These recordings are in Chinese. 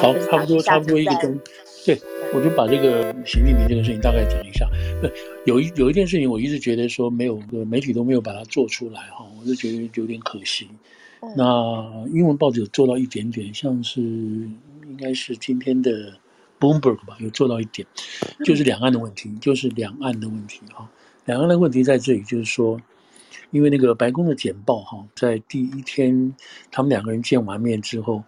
好，差不多差不多一个钟。对，我就把这个习近平这个事情大概讲一下。有一有一件事情，我一直觉得说没有媒体都没有把它做出来哈，我就觉得有点可惜。那英文报纸有做到一点点，像是应该是今天的 Bloomberg 吧，有做到一点，就是两岸的问题，就是两岸的问题哈。两岸的问题在这里，就是说，因为那个白宫的简报哈，在第一天他们两个人见完面之后，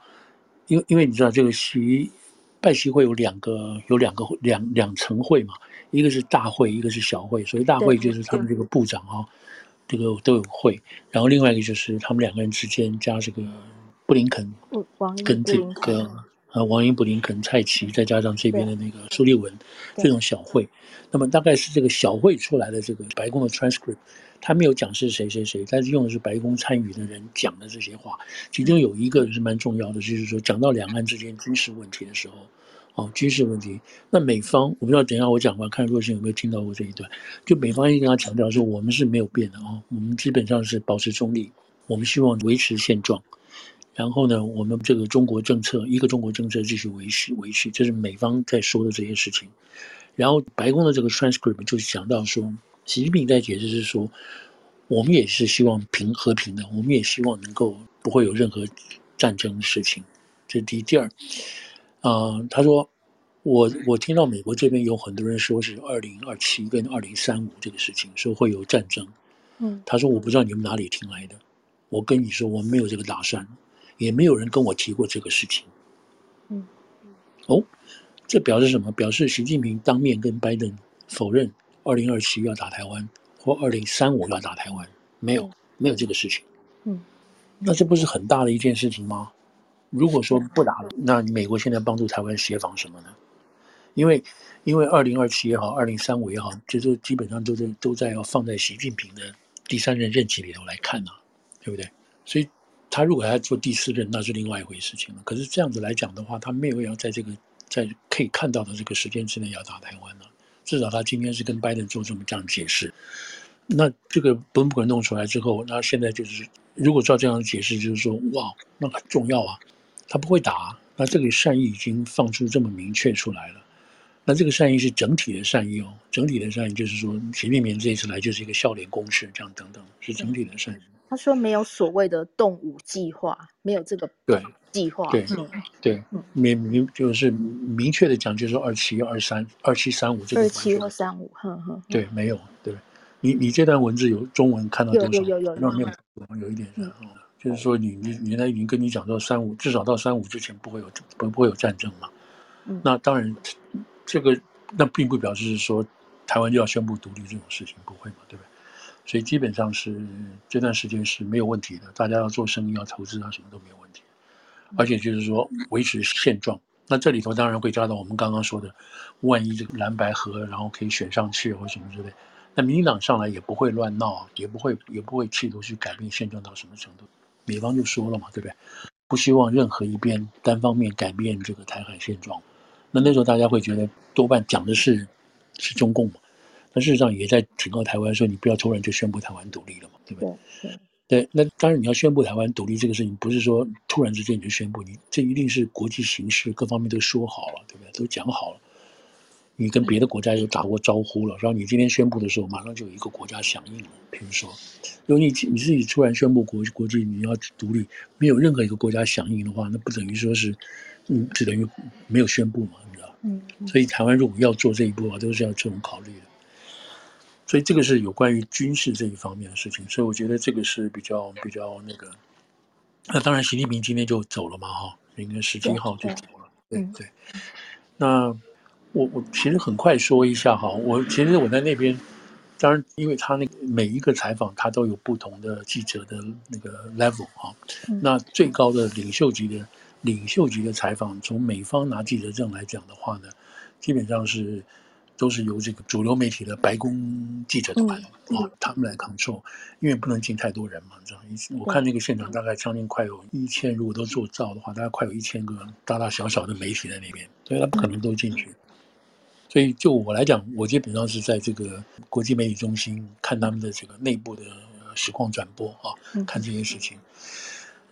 因为因为你知道这个习拜习会有两个有两个两两层会嘛，一个是大会，一个是小会，所以大会就是他们这个部长哦。这个都有会，然后另外一个就是他们两个人之间加这个布林肯，跟这个呃王英、布林肯、蔡奇，再加上这边的那个苏利文，这种小会，那么大概是这个小会出来的这个白宫的 transcript，他没有讲是谁谁谁，但是用的是白宫参与的人讲的这些话，其中有一个是蛮重要的，就是说讲到两岸之间军事问题的时候。哦，军事问题。那美方，我不知道等一下我讲完，看若星有没有听到过这一段。就美方一跟他强调说，我们是没有变的哦，我们基本上是保持中立，我们希望维持现状。然后呢，我们这个中国政策，一个中国政策继续维持维持，这是美方在说的这些事情。然后白宫的这个 transcript 就讲到说，习近平在解释是说，我们也是希望平和平的，我们也希望能够不会有任何战争的事情。这是第一，第二。啊、呃，他说，我我听到美国这边有很多人说是二零二七跟二零三五这个事情，说会有战争。嗯，他说我不知道你们哪里听来的，我跟你说我们没有这个打算，也没有人跟我提过这个事情。嗯，哦，这表示什么？表示习近平当面跟拜登否认二零二七要打台湾或二零三五要打台湾，没有，没有这个事情。嗯，那这不是很大的一件事情吗？如果说不打了，那美国现在帮助台湾协防什么呢？因为，因为二零二七也好，二零三五也好，这都基本上都在都在要放在习近平的第三任任期里头来看呢、啊，对不对？所以，他如果还要做第四任，那是另外一回事情了。可是这样子来讲的话，他没有要在这个在可以看到的这个时间之内要打台湾呢。至少他今天是跟拜登做这么这样解释。那这个本不可能弄出来之后，那现在就是如果照这样的解释，就是说，哇，那很重要啊。他不会打，那这个善意已经放出这么明确出来了，那这个善意是整体的善意哦，整体的善意就是说，习近平这一次来就是一个笑脸攻势，这样等等，是整体的善意。他说没有所谓的动武计划，没有这个对计划，对对，明明就是明确的讲，就是说二七二三二七三五这个。二七或三五，呵呵。对，没有，对，你你这段文字有中文看到多少？有有有有有有一点是。就是说你，你你原来已经跟你讲到三五，至少到三五之前不会有不不会有战争嘛。嗯，那当然，这个那并不表示是说台湾就要宣布独立这种事情，不会嘛，对不对？所以基本上是这段时间是没有问题的，大家要做生意要投资啊，什么都没有问题。而且就是说维持现状，那这里头当然会加到我们刚刚说的，万一这个蓝白合，然后可以选上去或什么之类，那民进党上来也不会乱闹，也不会也不会企图去改变现状到什么程度。美方就说了嘛，对不对？不希望任何一边单方面改变这个台海现状。那那时候大家会觉得，多半讲的是是中共嘛。那事实上也在警告台湾说，你不要突然就宣布台湾独立了嘛，对不对？对，对，那当然你要宣布台湾独立这个事情，不是说突然之间你就宣布，你这一定是国际形势各方面都说好了，对不对？都讲好了。你跟别的国家有打过招呼了，然后你今天宣布的时候，马上就有一个国家响应了。比如说，如果你你自己突然宣布国国际你要独立，没有任何一个国家响应的话，那不等于说是，嗯，只等于没有宣布嘛，你知道？嗯。所以台湾如果要做这一步啊，都是要这种考虑的。所以这个是有关于军事这一方面的事情，所以我觉得这个是比较比较那个。那当然，习近平今天就走了嘛，哈，应该十七号就走了。对对，对。那。我我其实很快说一下哈，我其实我在那边，当然因为他那个每一个采访他都有不同的记者的那个 level 哈，那最高的领袖级的领袖级的采访，从美方拿记者证来讲的话呢，基本上是都是由这个主流媒体的白宫记者团啊他们来 control，因为不能进太多人嘛，你知道，我看那个现场大概将近快有一千，如果都做照的话，大概快有一千个大大小小的媒体在那边，所以他不可能都进去。所以，就我来讲，我基本上是在这个国际媒体中心看他们的这个内部的实况转播啊，看这些事情。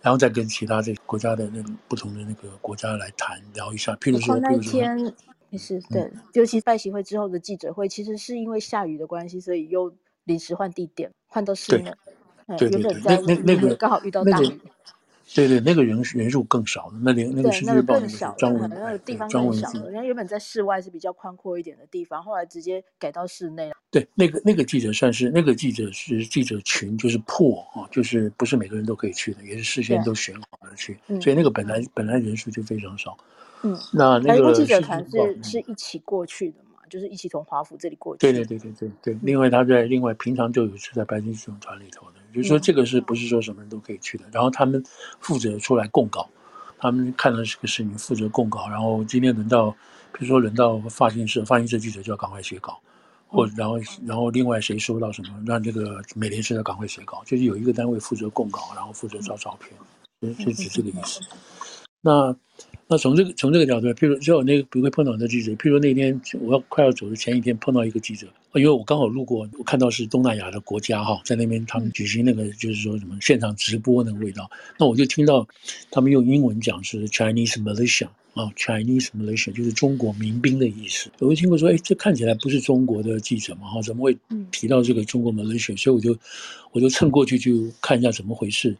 然后再跟其他这国家的那不同的那个国家来谈聊一下。譬如说，那天也是对，嗯、尤其拜习会之后的记者会，其实是因为下雨的关系，所以又临时换地点，换到室内。对对对，那那那个刚好遇到大雨。对对，那个人人数更少，那连那个是日报的专文，那个地方更小了。人家原本在室外是比较宽阔一点的地方，后来直接改到室内了。对，那个那个记者算是那个记者是记者群，就是破啊，就是不是每个人都可以去的，也是事先都选好了去，所以那个本来本来人数就非常少。嗯，那那个记者团是是一起过去的嘛，就是一起从华府这里过去。对对对对对对，另外他在另外平常就有是在白金这种团里头的。就是说，这个是不是说什么人都可以去的？然后他们负责出来供稿，他们看到这个事情负责供稿。然后今天轮到，比如说轮到发型社，发型社记者就要赶快写稿，或然后然后另外谁收到什么，让这个美联社要赶快写稿，就是有一个单位负责供稿，然后负责照照片，就就是这个意思。那。那从这个从这个角度，譬如就我那个不会碰到的记者，譬如那天我要快要走的前一天碰到一个记者，因为我刚好路过，我看到是东南亚的国家哈，在那边他们举行那个就是说什么现场直播那个味道，那我就听到他们用英文讲是 Chinese militia 啊，Chinese militia 就是中国民兵的意思。我就听过说，哎，这看起来不是中国的记者嘛哈，怎么会提到这个中国 militia？所以我就我就蹭过去就看一下怎么回事。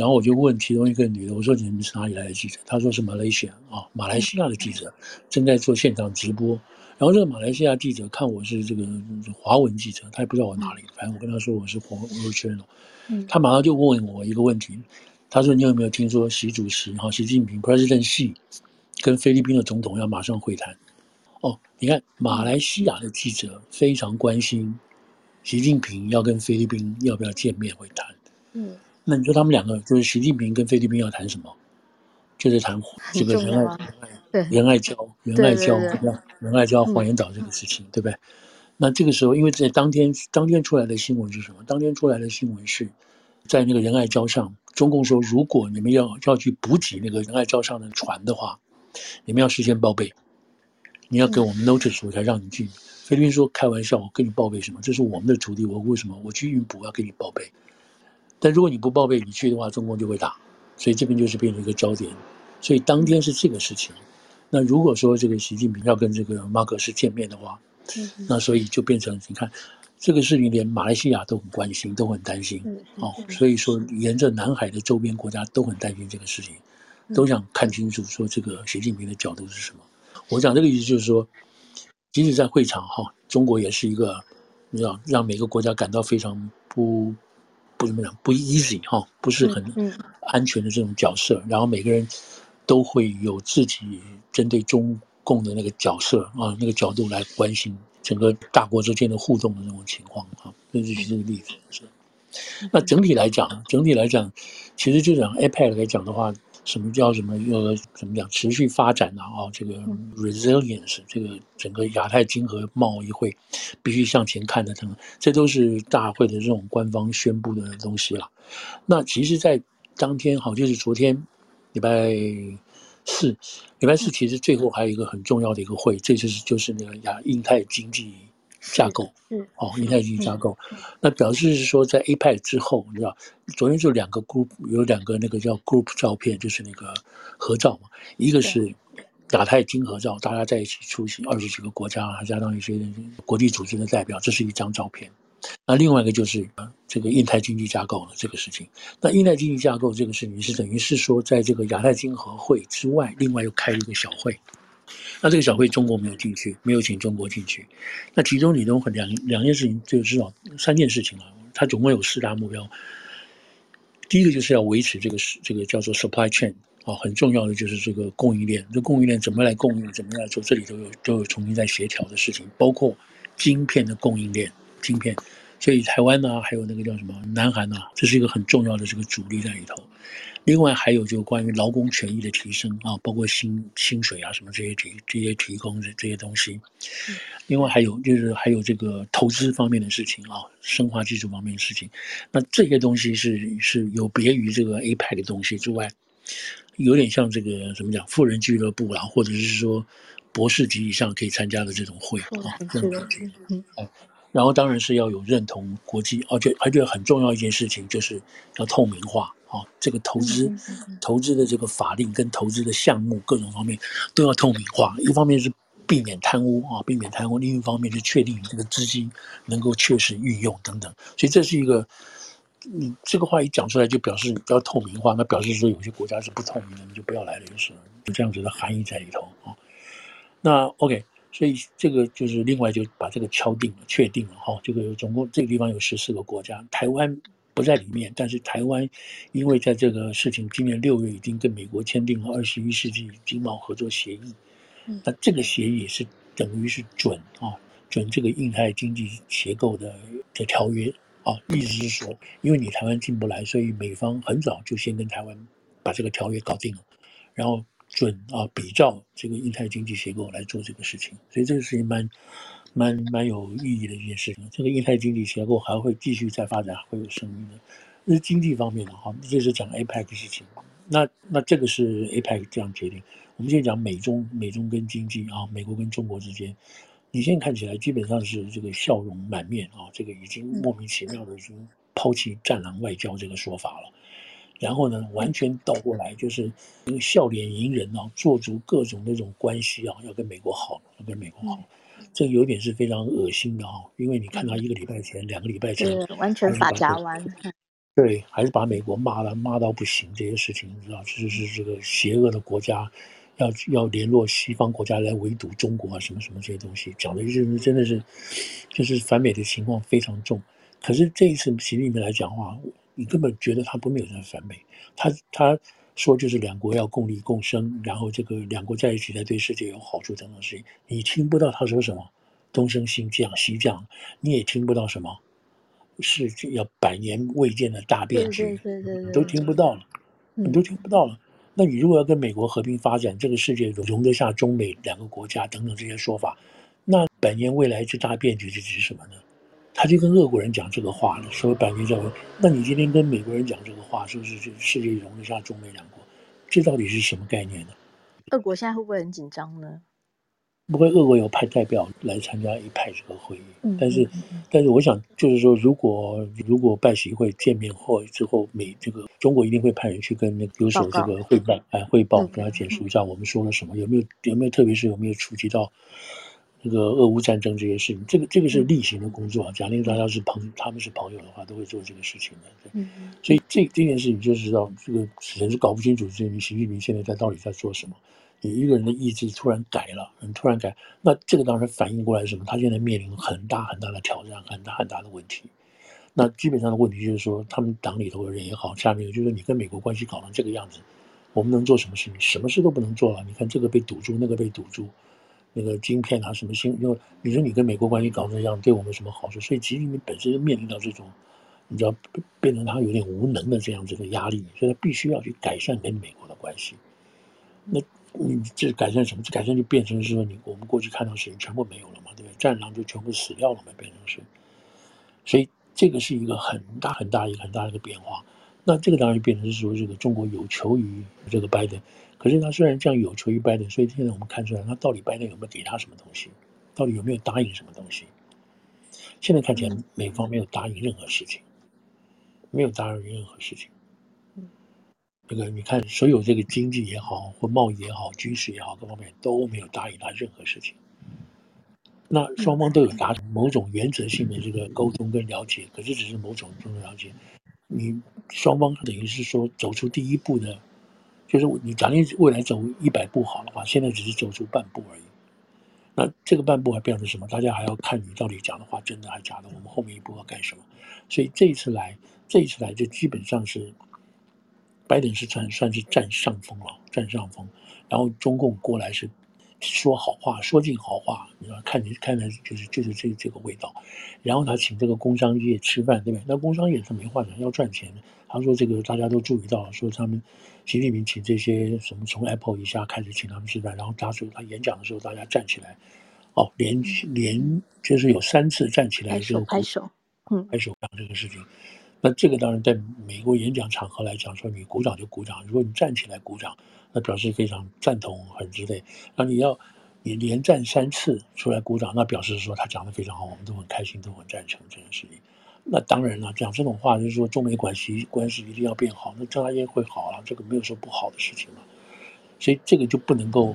然后我就问其中一个女的，我说，你们是哪里来的记者？她说是马来西亚啊，马来西亚的记者正在做现场直播。然后这个马来西亚记者看我是这个华文记者，他也不知道我哪里，反正我跟他说我是华文圈的。他马上就问我一个问题，他说，你有没有听说习主席哈，习近平 President Xi 跟菲律宾的总统要马上会谈？哦，你看马来西亚的记者非常关心习近平要跟菲律宾要不要见面会谈。嗯。那你说他们两个就是习近平跟菲律宾要谈什么？就是谈这个仁爱、仁爱礁、仁爱礁对吧？仁爱礁黄岩岛这个事情，对不对？那这个时候，因为在当天当天出来的新闻是什么？当天出来的新闻是在那个仁爱礁上，中共说，如果你们要要去补给那个仁爱礁上的船的话，你们要事先报备，你要给我们 notice 我才让你进。菲律宾说开玩笑，我跟你报备什么？这是我们的土地，我为什么我去运补要给你报备？但如果你不报备你去的话，中共就会打，所以这边就是变成一个焦点。所以当天是这个事情。那如果说这个习近平要跟这个马可斯见面的话，那所以就变成你看这个事情，连马来西亚都很关心，都很担心哦。所以说，沿着南海的周边国家都很担心这个事情，都想看清楚说这个习近平的角度是什么。我讲这个意思就是说，即使在会场哈，中国也是一个你知道让每个国家感到非常不。不怎么讲，不 easy 哈，不是很安全的这种角色。然后每个人都会有自己针对中共的那个角色啊，那个角度来关心整个大国之间的互动的那种情况哈。这就是这个例子是。那整体来讲，整体来讲，其实就讲 APEC 来讲的话。什么叫什么？呃怎么讲？持续发展呢？啊，这个 resilience，这个整个亚太经合贸易会必须向前看的，等，这都是大会的这种官方宣布的东西了。那其实，在当天，好，就是昨天礼拜四，礼拜四其实最后还有一个很重要的一个会，这就是就是那个亚印太经济。架构，嗯，哦，印太经济架构，那表示是说，在 APEC 之后，你知道，昨天就两个 group，有两个那个叫 group 照片，就是那个合照嘛，一个是亚太经合照，大家在一起出席，二十几个国家，还加上一些国际组织的代表，这是一张照片。那另外一个就是这个印太经济架构的这个事情。那印太经济架构这个事情是等于是说，在这个亚太经合会之外，另外又开了一个小会。那这个小会中国没有进去，没有请中国进去。那其中里头两两件事情，就至少三件事情了。它总共有四大目标。第一个就是要维持这个这个叫做 supply chain 啊，很重要的就是这个供应链。这供应链怎么来供应，怎么来做，这里头有都有重新在协调的事情，包括晶片的供应链，晶片。所以台湾呢，还有那个叫什么南韩啊，这是一个很重要的这个主力在里头。另外还有就关于劳工权益的提升啊，包括薪薪水啊什么这些提这些提供的这些东西。另外还有就是还有这个投资方面的事情啊，生化技术方面的事情。那这些东西是是有别于这个 APEC 的东西之外，有点像这个怎么讲富人俱乐部啊，或者是说博士级以上可以参加的这种会啊。这种感觉。然后当然是要有认同国际，而且而且很重要一件事情就是要透明化啊，这个投资、投资的这个法令跟投资的项目各种方面都要透明化。一方面是避免贪污啊，避免贪污；另一方面是确定你这个资金能够确实运用等等。所以这是一个，你这个话一讲出来，就表示要透明化，那表示说有些国家是不透明的，你就不要来了，就是就这样子的含义在里头啊。那 OK。所以这个就是另外就把这个敲定了，确定了哈。这个总共这个地方有十四个国家，台湾不在里面，但是台湾因为在这个事情今年六月已经跟美国签订了二十一世纪经贸合作协议，那这个协议是等于是准啊，准这个印太经济结构的的条约啊，意思是说，因为你台湾进不来，所以美方很早就先跟台湾把这个条约搞定了，然后。准啊，比照这个印太经济结构来做这个事情，所以这个事情蛮蛮蛮有意义的一件事情。这个印太经济结构还会继续再发展，还会有声音的。那是经济方面的哈，这是讲 APEC 的事情。那那这个是 APEC 这样决定。我们现在讲美中美中跟经济啊，美国跟中国之间，你现在看起来基本上是这个笑容满面啊，这个已经莫名其妙的已经抛弃战狼外交这个说法了。然后呢，完全倒过来，就是那个笑脸迎人啊，做足各种那种关系啊，要跟美国好，要跟美国好，这有点是非常恶心的哈。因为你看他一个礼拜前、两个礼拜前，完全发夹弯，对，还是把美国骂了骂到不行。这些事情你知道，就是这个邪恶的国家要要联络西方国家来围堵中国啊，什么什么这些东西，讲的就是真的是，就是反美的情况非常重。可是这一次习近平来讲话。你根本觉得他不没有在反美，他他说就是两国要共利共生，然后这个两国在一起才对世界有好处等等事情，你听不到他说什么东升西降西降，你也听不到什么是要百年未见的大变局，对对对，你都听不到了，你都听不到了。那你如果要跟美国和平发展，这个世界容得下中美两个国家等等这些说法，那百年未来之大变局是指什么呢？他就跟俄国人讲这个话了，说百年教育。那你今天跟美国人讲这个话，是不是这世界容得下中美两国？这到底是什么概念呢？俄国现在会不会很紧张呢？不会，俄国有派代表来参加 APEC 这个会议，嗯、但是，但是我想就是说，如果如果拜习会见面后之后，美这个中国一定会派人去跟那个留守这个汇报，哎，汇报跟他简述一下我们说了什么，有没有有没有，特别是有没有触及到。这个俄乌战争这些事情，这个这个是例行的工作啊。假定大家是朋，他们是朋友的话，都会做这个事情的。对，所以这这件事情就知道，这个人是搞不清楚，这你习近平现在在到底在做什么？你一个人的意志突然改了，你突然改，那这个当然反应过来是什么？他现在面临很大很大的挑战，很大很大的问题。那基本上的问题就是说，他们党里头的人也好，下面就是说，你跟美国关系搞成这个样子，我们能做什么事情？什么事都不能做了。你看这个被堵住，那个被堵住。那个晶片啊，什么新，因为你说你跟美国关系搞成这样，对我们什么好处？所以其实你本身就面临到这种，你知道变成他有点无能的这样子的压力，所以他必须要去改善跟美国的关系。那你这改善什么？这改善就变成是说你我们过去看到的事情全部没有了嘛，对不对？战狼就全部死掉了嘛，变成是。所以这个是一个很大很大一个很大的一个变化。那这个当然就变成是说，这个中国有求于这个拜登。可是他虽然这样有求于拜登，所以现在我们看出来，他到底拜登有没有给他什么东西？到底有没有答应什么东西？现在看起来，美方没有答应任何事情，没有答应任何事情。这个你看，所有这个经济也好，或贸易也好，军事也好，各方面都没有答应他任何事情。那双方都有达成某种原则性的这个沟通跟了解，可是只是某种这种了解。你双方等于是说走出第一步的。就是你假定未来走一百步好的话，现在只是走出半步而已。那这个半步还变成什么？大家还要看你到底讲的话真的还是假的。我们后面一步要干什么？所以这一次来，这一次来就基本上是拜登是算算是占上风了，占上风。然后中共过来是说好话，说尽好话，你知道，看你看来就是就是这这个味道。然后他请这个工商业吃饭，对不对？那工商业他没话讲，要赚钱的。他说：“这个大家都注意到，说他们习近平请这些什么从 Apple 以下开始请他们吃饭，然后他说他演讲的时候，大家站起来，哦，连连就是有三次站起来之后拍手，嗯，拍手讲这个事情。那这个当然在美国演讲场合来讲，说你鼓掌就鼓掌，如果你站起来鼓掌，那表示非常赞同，很之类。那你要你连战三次出来鼓掌，那表示说他讲的非常好，我们都很开心，都很赞成这件事情。那当然了，讲这种话就是说中美关系关系一定要变好，那将来也会好啊，这个没有说不好的事情嘛。所以这个就不能够，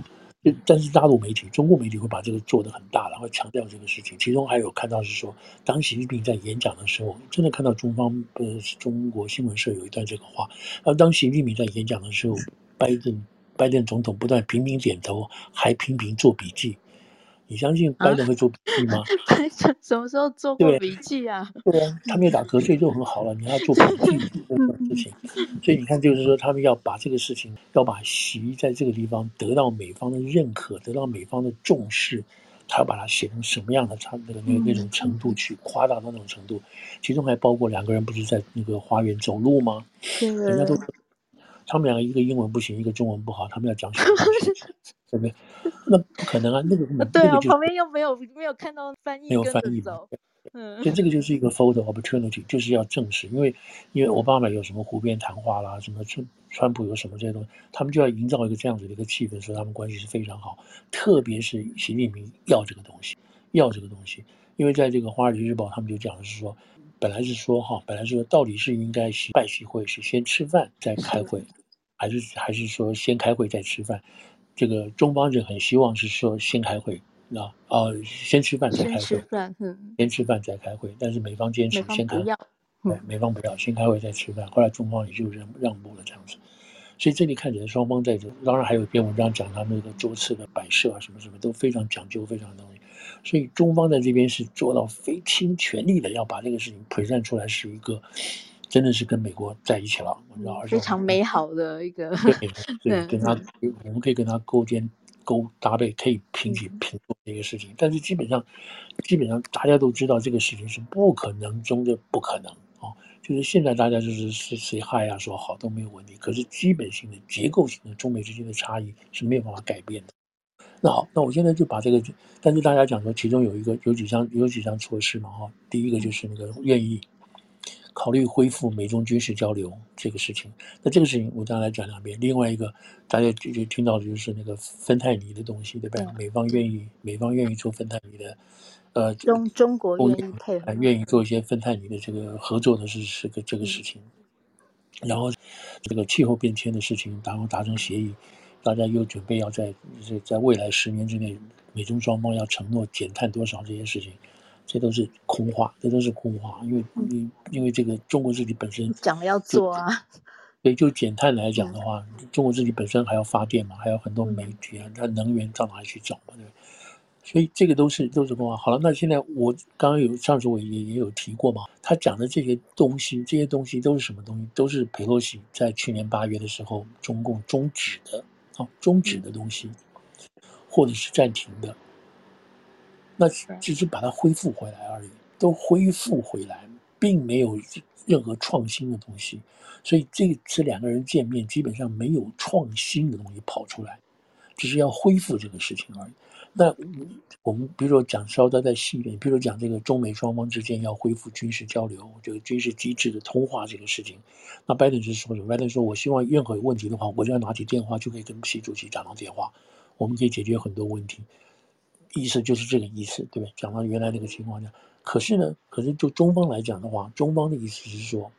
但是大陆媒体、中国媒体会把这个做得很大，然后强调这个事情。其中还有看到是说，当习近平在演讲的时候，真的看到中方呃中国新闻社有一段这个话，而当习近平在演讲的时候，拜登拜登总统不断频频点头，还频频做笔记。你相信拜登会做笔记吗？拜登什么时候做过笔记啊？对啊，他没有打瞌睡就很好了。你要做笔记这种事情，所以你看，就是说他们要把这个事情，要把习在这个地方得到美方的认可，得到美方的重视，他要把它写成什么样的他那个那种程度去夸大到那种程度，其中还包括两个人不是在那个花园走路吗？人家都。他们两个一个英文不行，一个中文不好，他们要讲什么东西？对不对？那不可能啊！那个根本 对啊，旁边又没有没有看到翻译，没有翻译嘛。嗯，所以这个就是一个 photo opportunity，就是要证实，因为因为奥巴马有什么湖边谈话啦，什么川川普有什么这些东西，他们就要营造一个这样子的一个气氛，说他们关系是非常好。特别是习近平要这个东西，要这个东西，因为在这个《华尔街日报》，他们就讲的是说。本来是说哈，本来是说到底是应该拜习会是先吃饭再开会，还是还是说先开会再吃饭？这个中方人很希望是说先开会，啊啊，先吃饭再开会，先吃饭，嗯，先吃饭再开会。但是美方坚持先开，对，美方不要先开会再吃饭。后来中方也就让让步了这样子。所以这里看起来双方在这，当然还有一篇文章讲他们那个桌次的摆设啊，什么什么都非常讲究，非常东西。所以中方在这边是做到非倾全力的，要把这个事情 present 出来，是一个真的是跟美国在一起了，我知道，非常美好的一个对，对，跟他我们可以跟他勾肩勾搭配，可以平起平坐的一个事情。但是基本上，基本上大家都知道这个事情是不可能中的不可能啊，就是现在大家就是是谁嗨啊，说好都没有问题，可是基本性的结构性的中美之间的差异是没有办法改变的。那好，那我现在就把这个，但是大家讲说，其中有一个有几项有几项措施嘛，哈，第一个就是那个愿意考虑恢复美中军事交流这个事情。那这个事情我大家来讲两遍。另外一个大家就就听到的就是那个芬太尼的东西，对不对？美方愿意美方愿意做芬太尼的，呃，中中国愿意配合，愿意做一些芬太尼的这个合作的是是个这个事情。然后这个气候变迁的事情，然后达成协议。大家又准备要在在在未来十年之内，美中双方要承诺减碳多少这些事情，这都是空话，这都是空话。因为因因为这个中国自己本身讲了要做啊，对，就减碳来讲的话，中国自己本身还要发电嘛，还有很多煤体啊，它能源到哪里去找嘛，对？所以这个都是都是空话。好了，那现在我刚刚有上次我也也有提过嘛，他讲的这些东西，这些东西都是什么东西？都是佩洛西在去年八月的时候，中共终止的。哦，终止的东西，或者是暂停的，那只是把它恢复回来而已，都恢复回来，并没有任何创新的东西。所以这次两个人见面，基本上没有创新的东西跑出来，只是要恢复这个事情而已。那我们比如说讲稍微再细一点，比如讲这个中美双方之间要恢复军事交流，这个军事机制的通话这个事情，那拜登是说什么？拜登说：“我希望任何有问题的话，我就要拿起电话就可以跟习主席讲到电话，我们可以解决很多问题。”意思就是这个意思，对不对？讲到原来那个情况下，可是呢，可是就中方来讲的话，中方的意思是说，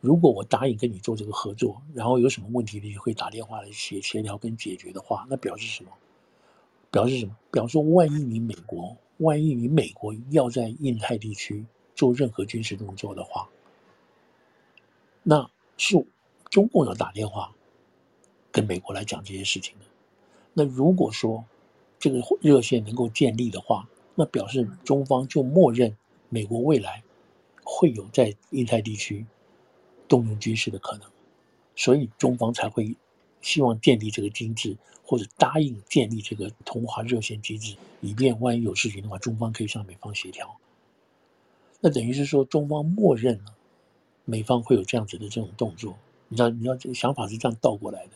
如果我答应跟你做这个合作，然后有什么问题你会打电话来协协调跟解决的话，那表示什么？表示什么？表示万一你美国，万一你美国要在印太地区做任何军事动作的话，那是中共要打电话跟美国来讲这些事情的。那如果说这个热线能够建立的话，那表示中方就默认美国未来会有在印太地区动用军事的可能，所以中方才会希望建立这个机制。或者答应建立这个通话热线机制，以便万一有事情的话，中方可以向美方协调。那等于是说，中方默认了美方会有这样子的这种动作。你知道，你知道这个想法是这样倒过来的。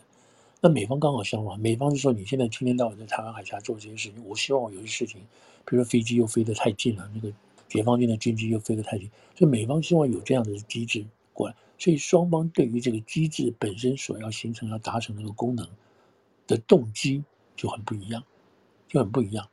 那美方刚好相反，美方是说，你现在天天到晚在台湾海峡做这些事情，我希望有些事情，比如说飞机又飞得太近了，那个解放军的军机又飞得太近，所以美方希望有这样的机制过来。所以双方对于这个机制本身所要形成、要达成的一个功能。的动机就很不一样，就很不一样。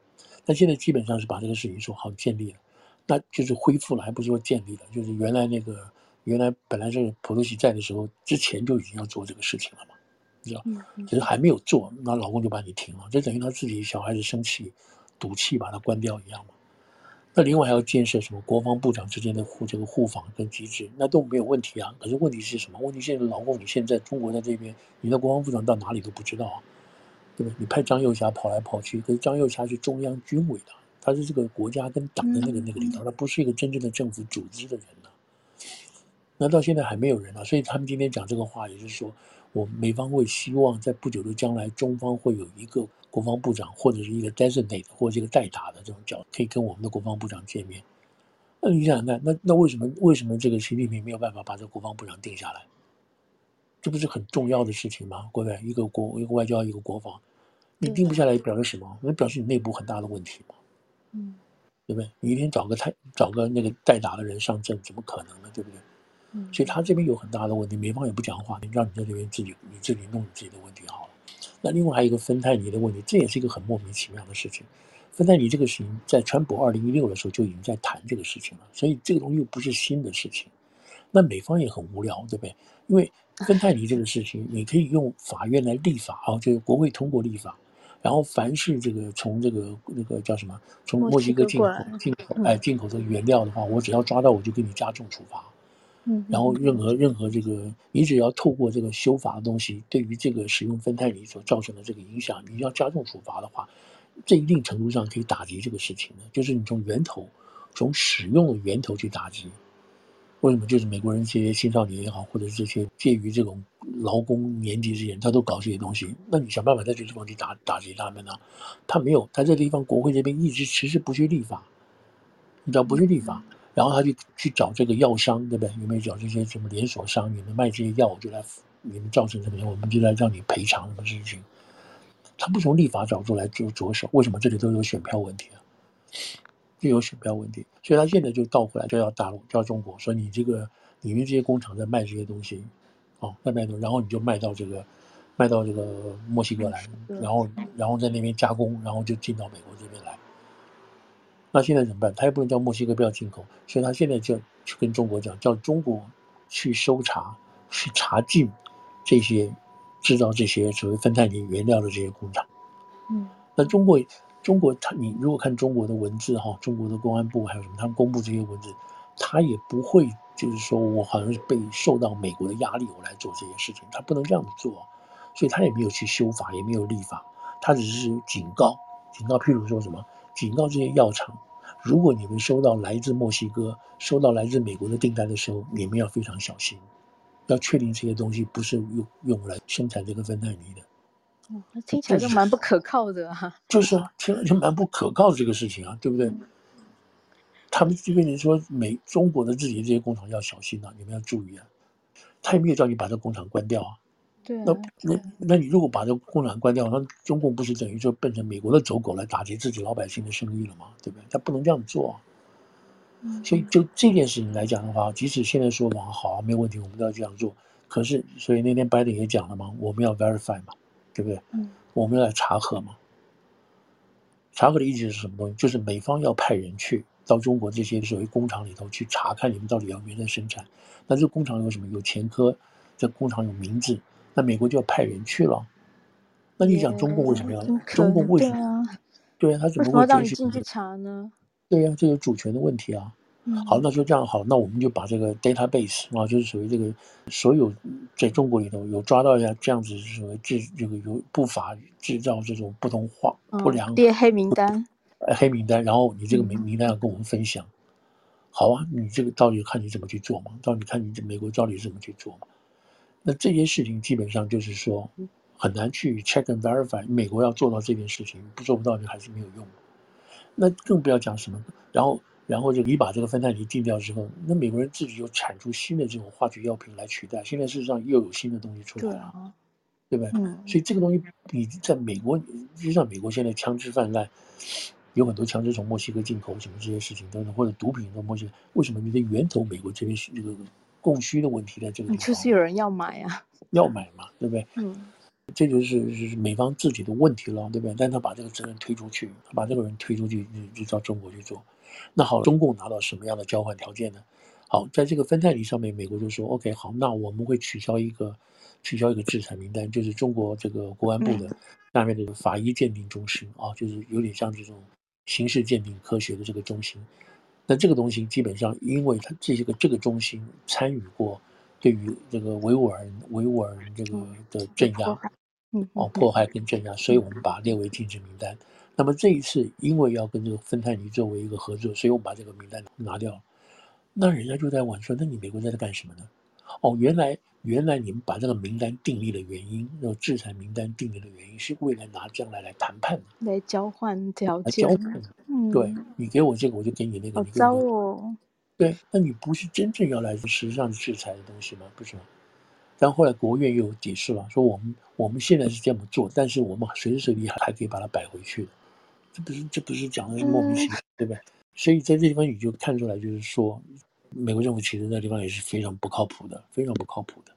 那现在基本上是把这个事情说好建立了，那就是恢复了，还不是说建立了，就是原来那个原来本来是普洛西在的时候之前就已经要做这个事情了嘛，你知道？只是还没有做，那老公就把你停了，这等于他自己小孩子生气，赌气把他关掉一样嘛。那另外还要建设什么国防部长之间的互这个互访跟机制，那都没有问题啊。可是问题是什么？问题现在老公你现在中国在这边，你的国防部长到哪里都不知道啊，对不对？你派张又侠跑来跑去，可是张又侠是中央军委的，他是这个国家跟党的那个那个领导，他不是一个真正的政府组织的人呢、啊。那到现在还没有人啊，所以他们今天讲这个话，也就是说，我美方会希望在不久的将来，中方会有一个。国防部长或者是一个 designate 或者一个代打的这种角，可以跟我们的国防部长见面。那你想想看，那那为什么为什么这个习近平没有办法把这个国防部长定下来？这不是很重要的事情吗？各位，一个国一个外交一个国防，你定不下来表示什么？那表示你内部很大的问题嘛。嗯，对不对？你一天找个太找个那个代打的人上阵，怎么可能呢？对不对？嗯，所以他这边有很大的问题，美方也不讲话，你让你在这边自己你自己弄你自己的问题好了。那另外还有一个芬太尼的问题，这也是一个很莫名其妙的事情。芬太尼这个事情，在川普二零一六的时候就已经在谈这个事情了，所以这个东西又不是新的事情。那美方也很无聊，对不对？因为芬太尼这个事情，你可以用法院来立法啊，就是国会通过立法，然后凡是这个从这个那个叫什么，从墨西哥进口进口哎进口的原料的话，我只要抓到我就给你加重处罚。嗯，然后任何任何这个，你只要透过这个修法的东西，对于这个使用芬太尼所造成的这个影响，你要加重处罚的话，这一定程度上可以打击这个事情的，就是你从源头，从使用的源头去打击。为什么？就是美国人这些青少年也好，或者是这些介于这种劳工年纪之间，他都搞这些东西，那你想办法在这个地方去打打击他们呢？他没有，他这地方国会这边一直迟迟不去立法，你知道不去立法。然后他就去找这个药商，对不对？有没有找这些什么连锁商？你们卖这些药我就来，你们造成什么样，我们就来让你赔偿什么事情？他不从立法角度来做着手，为什么这里都有选票问题啊？就有选票问题，所以他现在就倒回来，就要大陆，就要中国说你这个你们这些工厂在卖这些东西，哦，在卖东西，然后你就卖到这个卖到这个墨西哥来，然后然后在那边加工，然后就进到美国这边来。那现在怎么办？他也不能叫墨西哥不要进口，所以他现在就去跟中国讲，叫中国去搜查、去查禁这些制造这些所谓芬太尼原料的这些工厂。嗯，那中国，中国他你如果看中国的文字哈，中国的公安部还有什么，他们公布这些文字，他也不会就是说我好像是被受到美国的压力我来做这些事情，他不能这样子做，所以他也没有去修法，也没有立法，他只是警告，警告，譬如说什么？警告这些药厂，如果你们收到来自墨西哥、收到来自美国的订单的时候，你们要非常小心，要确定这些东西不是用用来生产这个芬太尼的。哦，那听起来就蛮不可靠的啊。就是啊，听着就蛮不可靠的这个事情啊，对不对？嗯、他们就跟你说，美中国的自己这些工厂要小心啊，你们要注意啊。他也没有叫你把这个工厂关掉啊。对、啊，那那那你如果把这个工厂关掉，那中共不是等于就变成美国的走狗来打击自己老百姓的声誉了吗？对不对？他不能这样做、啊。嗯，所以就这件事情来讲的话，即使现在说嘛，好，没有问题，我们都要这样做。可是，所以那天拜登也讲了嘛，我们要 verify 嘛，对不对？嗯，我们要来查核嘛。查核的意思是什么东西？就是美方要派人去到中国这些所谓工厂里头去查看你们到底有没有在生产。那这个工厂有什么？有前科？这工厂有名字？那美国就要派人去了，那你想中共为什么要？中共为什么？对啊，他怎么会让你进去查呢？对呀、啊，这有主权的问题啊。嗯、好，那就这样好，那我们就把这个 database 啊，就是属于这个所有在中国里头有抓到一下这样子属于制这个有不法制造这种不同化不良、哦、列黑名单，黑名单，然后你这个名名单要跟我们分享。嗯、好啊，你这个到底看你怎么去做嘛？到底看你这美国到底怎么去做嘛？那这件事情基本上就是说很难去 check and verify。美国要做到这件事情，不做不到就还是没有用。那更不要讲什么。然后，然后就你把这个芬太尼禁掉之后，那美国人自己又产出新的这种化学药品来取代。现在事实上又有新的东西出来了，对吧？嗯。所以这个东西你在美国，实际上美国现在枪支泛滥，有很多枪支从墨西哥进口，什么这些事情等等，或者毒品从墨西哥，为什么你的源头美国这边这个？供需的问题在这个地方，就是有人要买啊，要买嘛，对不对？嗯，这就是是美方自己的问题了，对不对？但他把这个责任推出去，他把这个人推出去，就就到中国去做。那好，中共拿到什么样的交换条件呢？好，在这个芬太尼上面，美国就说：“OK，好，那我们会取消一个取消一个制裁名单，就是中国这个国安部的下面这个法医鉴定中心啊，就是有点像这种刑事鉴定科学的这个中心。那这个东西基本上，因为它这些个这个中心参与过对于这个维吾尔人维吾尔人这个的镇压，嗯，哦，迫害跟镇压，所以我们把它列为禁止名单。那么这一次，因为要跟这个芬太尼作为一个合作，所以我们把这个名单拿掉了。”那人家就在问说：“那你美国在这干什么呢？”哦，原来原来你们把这个名单订立的原因，那个制裁名单订立的原因，是为了拿将来来谈判，来交换条件。交换，嗯，对，你给我这个，我就给你那个。好糟哦。对，那你不是真正要来实际上制裁的东西吗？不是吗？但后来国务院又解释了，说我们我们现在是这么做，但是我们随时随地还还可以把它摆回去的。这不是这不是讲的是莫名其妙，嗯、对不对？所以在这地方你就看出来，就是说，美国政府其实那地方也是非常不靠谱的，非常不靠谱的。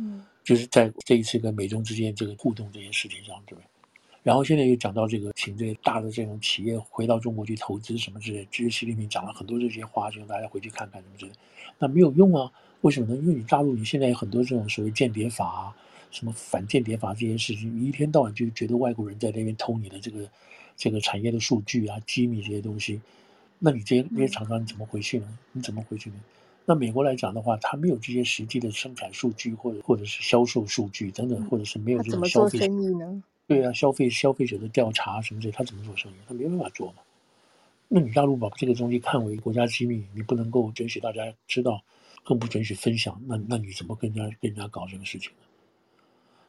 嗯，就是在这一次跟美中之间这个互动这件事情上，对不对？然后现在又讲到这个，请这些大的这种企业回到中国去投资什么之类，其实习近平讲了很多这些话，就让大家回去看看什么之类。那没有用啊？为什么呢？因为你大陆你现在有很多这种所谓间谍法啊，什么反间谍法这些事情，你一天到晚就觉得外国人在那边偷你的这个这个产业的数据啊、机密这些东西。那你这些这些厂商你怎么回去呢？你怎么回去呢？那美国来讲的话，它没有这些实际的生产数据，或者或者是销售数据等等，或者是没有这种做生意呢？对啊，消费消费者的调查什么的，他怎么做生意？他没办法做嘛。那你大陆把这个东西看为国家机密，你不能够准许大家知道，更不准许分享，那那你怎么跟人家跟人家搞这个事情呢？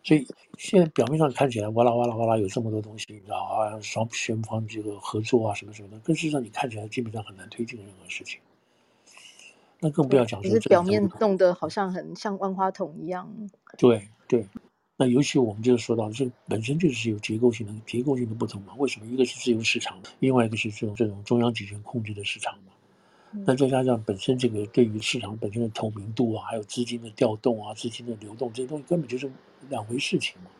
所以现在表面上看起来哇啦哇啦哇啦有这么多东西，你知道啊，双双方这个合作啊什么什么的，但事实上你看起来基本上很难推进任何事情。那更不要讲说，只是表面弄得好像很像万花筒一样。对对，那尤其我们就是说到这本身就是有结构性的结构性的不同嘛。为什么？一个是自由市场，另外一个是这种这种中央集权控制的市场嘛。那再加上本身这个对于市场本身的透明度啊，还有资金的调动啊，资金的流动这些东西根本就是两回事情嘛。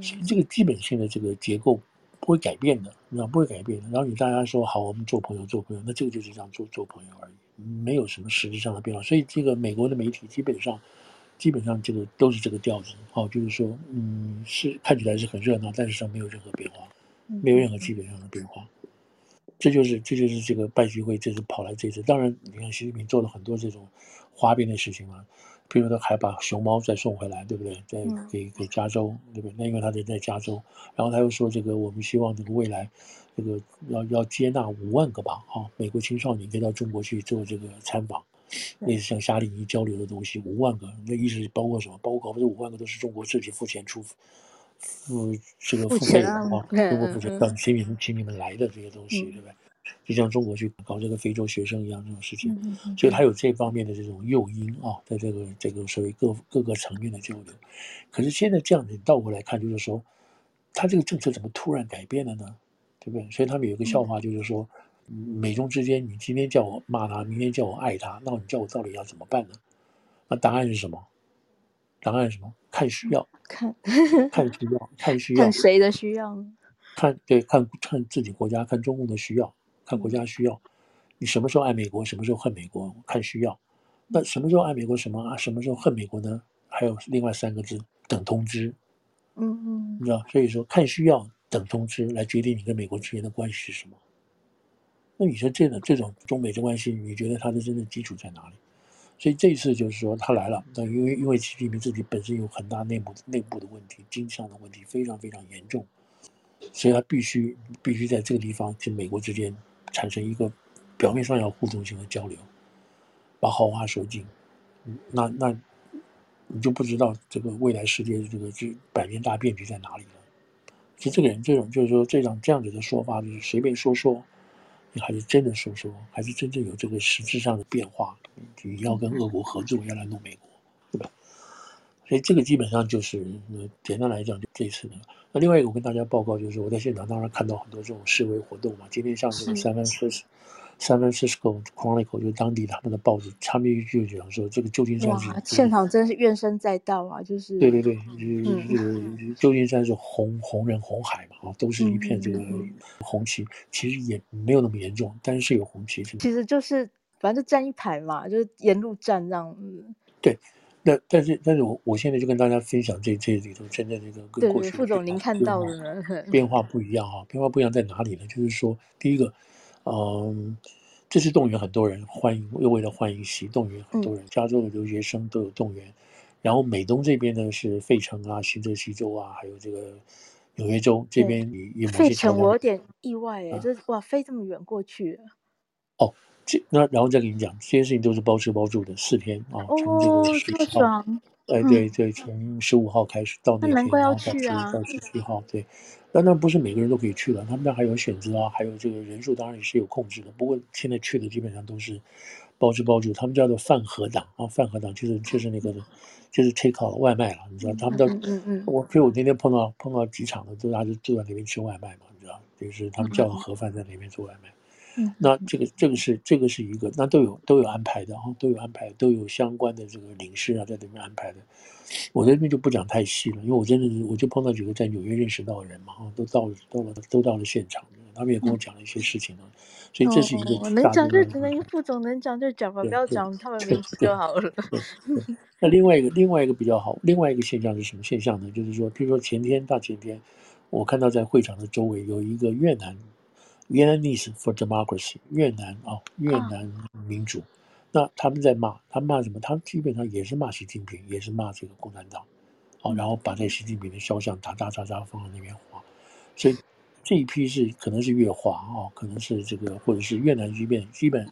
所以这个基本性的这个结构不会改变的，你知道不会改变的。然后你大家说好，我们做朋友做朋友，那这个就是这样做做朋友而已，没有什么实质上的变化。所以这个美国的媒体基本上基本上这个都是这个调子，哦，就是说嗯是看起来是很热闹，但是上没有任何变化，没有任何基本上的变化。这就是这就是这个拜习会这次跑来这次，当然你看习近平做了很多这种花边的事情嘛，比如说还把熊猫再送回来，对不对？再给给加州，对不对？那因为他人在加州，然后他又说这个我们希望这个未来这个要要接纳五万个吧，啊，美国青少年可以到中国去做这个参访，类似像夏令营交流的东西，五万个，那意思包括什么？包括这五万个都是中国自己付钱出。付这个付费的啊，中国付钱让亲民亲民们来的这些东西，对不对？就像中国去搞这个非洲学生一样这种事情，所以他有这方面的这种诱因啊，在这个这个所谓各各个层面的交流。可是现在这样子倒过来看，就是说，他这个政策怎么突然改变了呢？对不对？所以他们有一个笑话，就是说，美中之间，你今天叫我骂他，明天叫我爱他，那你叫我到底要怎么办呢？那答案是什么？答案是什么？看需要，看看需要，看需要，看谁的需要？看对，看看自己国家，看中共的需要，看国家需要。你什么时候爱美国，什么时候恨美国？看需要。那什么时候爱美国？什么啊？什么时候恨美国呢？还有另外三个字，等通知。嗯嗯，你知道，所以说看需要，等通知来决定你跟美国之间的关系是什么。那你说这种这种中美的关系，你觉得它的真正基础在哪里？所以这一次就是说他来了，那因为因为习近平自己本身有很大内部内部的问题，经济上的问题非常非常严重，所以他必须必须在这个地方跟美国之间产生一个表面上要互动性的交流，把好话说尽，那那你就不知道这个未来世界的这个这百年大变局在哪里了。就这个人这种就是说这种这样子的说法，就是随便说说。你还是真的说说，还是真正有这个实质上的变化？你要跟俄国合作，要来弄美国，对吧？所以这个基本上就是，简单来讲，就这次的。那另外一个，我跟大家报告就是，我在现场当然看到很多这种示威活动嘛。今天像这个三藩市，San Francisco Chronicle 就是当地他们的报纸，他们就讲说这个旧金山是现场真是怨声载道啊，就是对对对，就是这个旧金山是红红人红海嘛，啊，都是一片这个红旗，其实也没有那么严重，但是是有红旗。其实就是反正就站一排嘛，就是沿路站这样子。对，那但是但是我我现在就跟大家分享这这里头真的这个跟过去副总您看到的 变化不一样啊，变化不一样在哪里呢？就是说第一个。嗯，这次动员很多人欢迎，又为了欢迎习动员很多人，加州的留学生都有动员，然后美东这边呢是费城啊、新泽西州啊，还有这个纽约州这边也也。费城我有点意外哎，就是、哇飞这么远过去。哦，这那然后再给你讲，这些事情都是包吃包住的，四天啊，从这个十七号，哎对对，从十五号开始到那天，难怪要去啊，到十七号对。但那不是每个人都可以去的，他们那还有选择啊，还有这个人数当然也是有控制的。不过现在去的基本上都是包吃包住，他们叫做饭盒党啊，饭盒党就是就是那个就是 take out 外卖了，你知道？他们到嗯嗯，嗯我所以我那天碰到碰到几场的，都大家就坐在那边吃外卖嘛，你知道？就是他们叫个盒饭在那边做外卖。嗯，那这个这个是这个是一个，那都有都有安排的哈，都有安排，都有相关的这个领事啊在那边安排的。我这边就不讲太细了，因为我真的是我就碰到几个在纽约认识到的人嘛，哈，都到了到了都到了现场，他们也跟我讲了一些事情啊，嗯、所以这是一个、哦、能讲就只能副总能讲就讲吧，不要讲他们名字就好了。那另外一个另外一个比较好，另外一个现象是什么现象呢？就是说，譬如说前天大前天，我看到在会场的周围有一个越南，Vietnamese for Democracy，越南啊，越南民主。啊那他们在骂，他骂什么？他基本上也是骂习近平，也是骂这个共产党，好，然后把这习近平的肖像打打打打放在那边画，所以这一批是可能是越华啊，可能是这个或者是越南，基本基本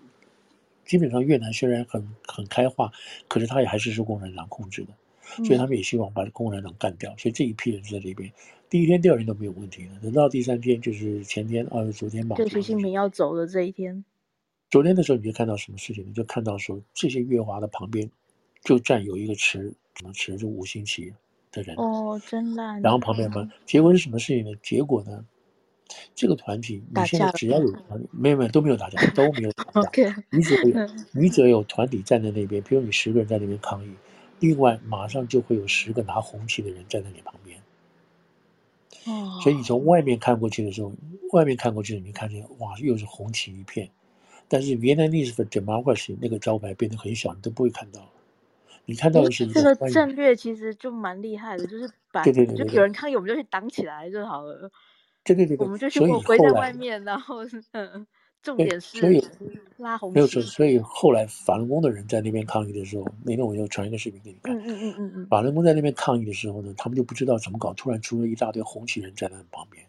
基本上越南虽然很很开化，可是它也还是受共产党控制的，所以他们也希望把共产党干掉，所以这一批人在这边，第一天、第二天都没有问题的，等到第三天就是前天啊，昨天吧，对，习近平要走的这一天。昨天的时候，你就看到什么事情？你就看到说，这些月华的旁边，就站有一个持什么持着五星旗的人哦，真的。然后旁边嘛，结果是什么事情呢？结果呢，这个团体你现在只要有团体，没有没有都没有打架，都没有打架。你只要有你只要有团体站在那边，比如你十个人在那边抗议，另外马上就会有十个拿红旗的人站在你旁边。哦。所以你从外面看过去的时候，外面看过去，你看见哇，又是红旗一片。但是 Vietnamese for Democracy 那个招牌变得很小，你都不会看到。你看到的是这个战略，其实就蛮厉害的，就是把对对对对就有人抗议，我们就去挡起来就好了。对对对，对，我们就去围在外面，然后嗯，重点是拉红。没有错，所以后来法轮功的人在那边抗议的时候，那天我就传一个视频给你看。嗯嗯嗯嗯嗯。法轮功在那边抗议的时候呢，他们就不知道怎么搞，突然出了一大堆红旗人站在旁边。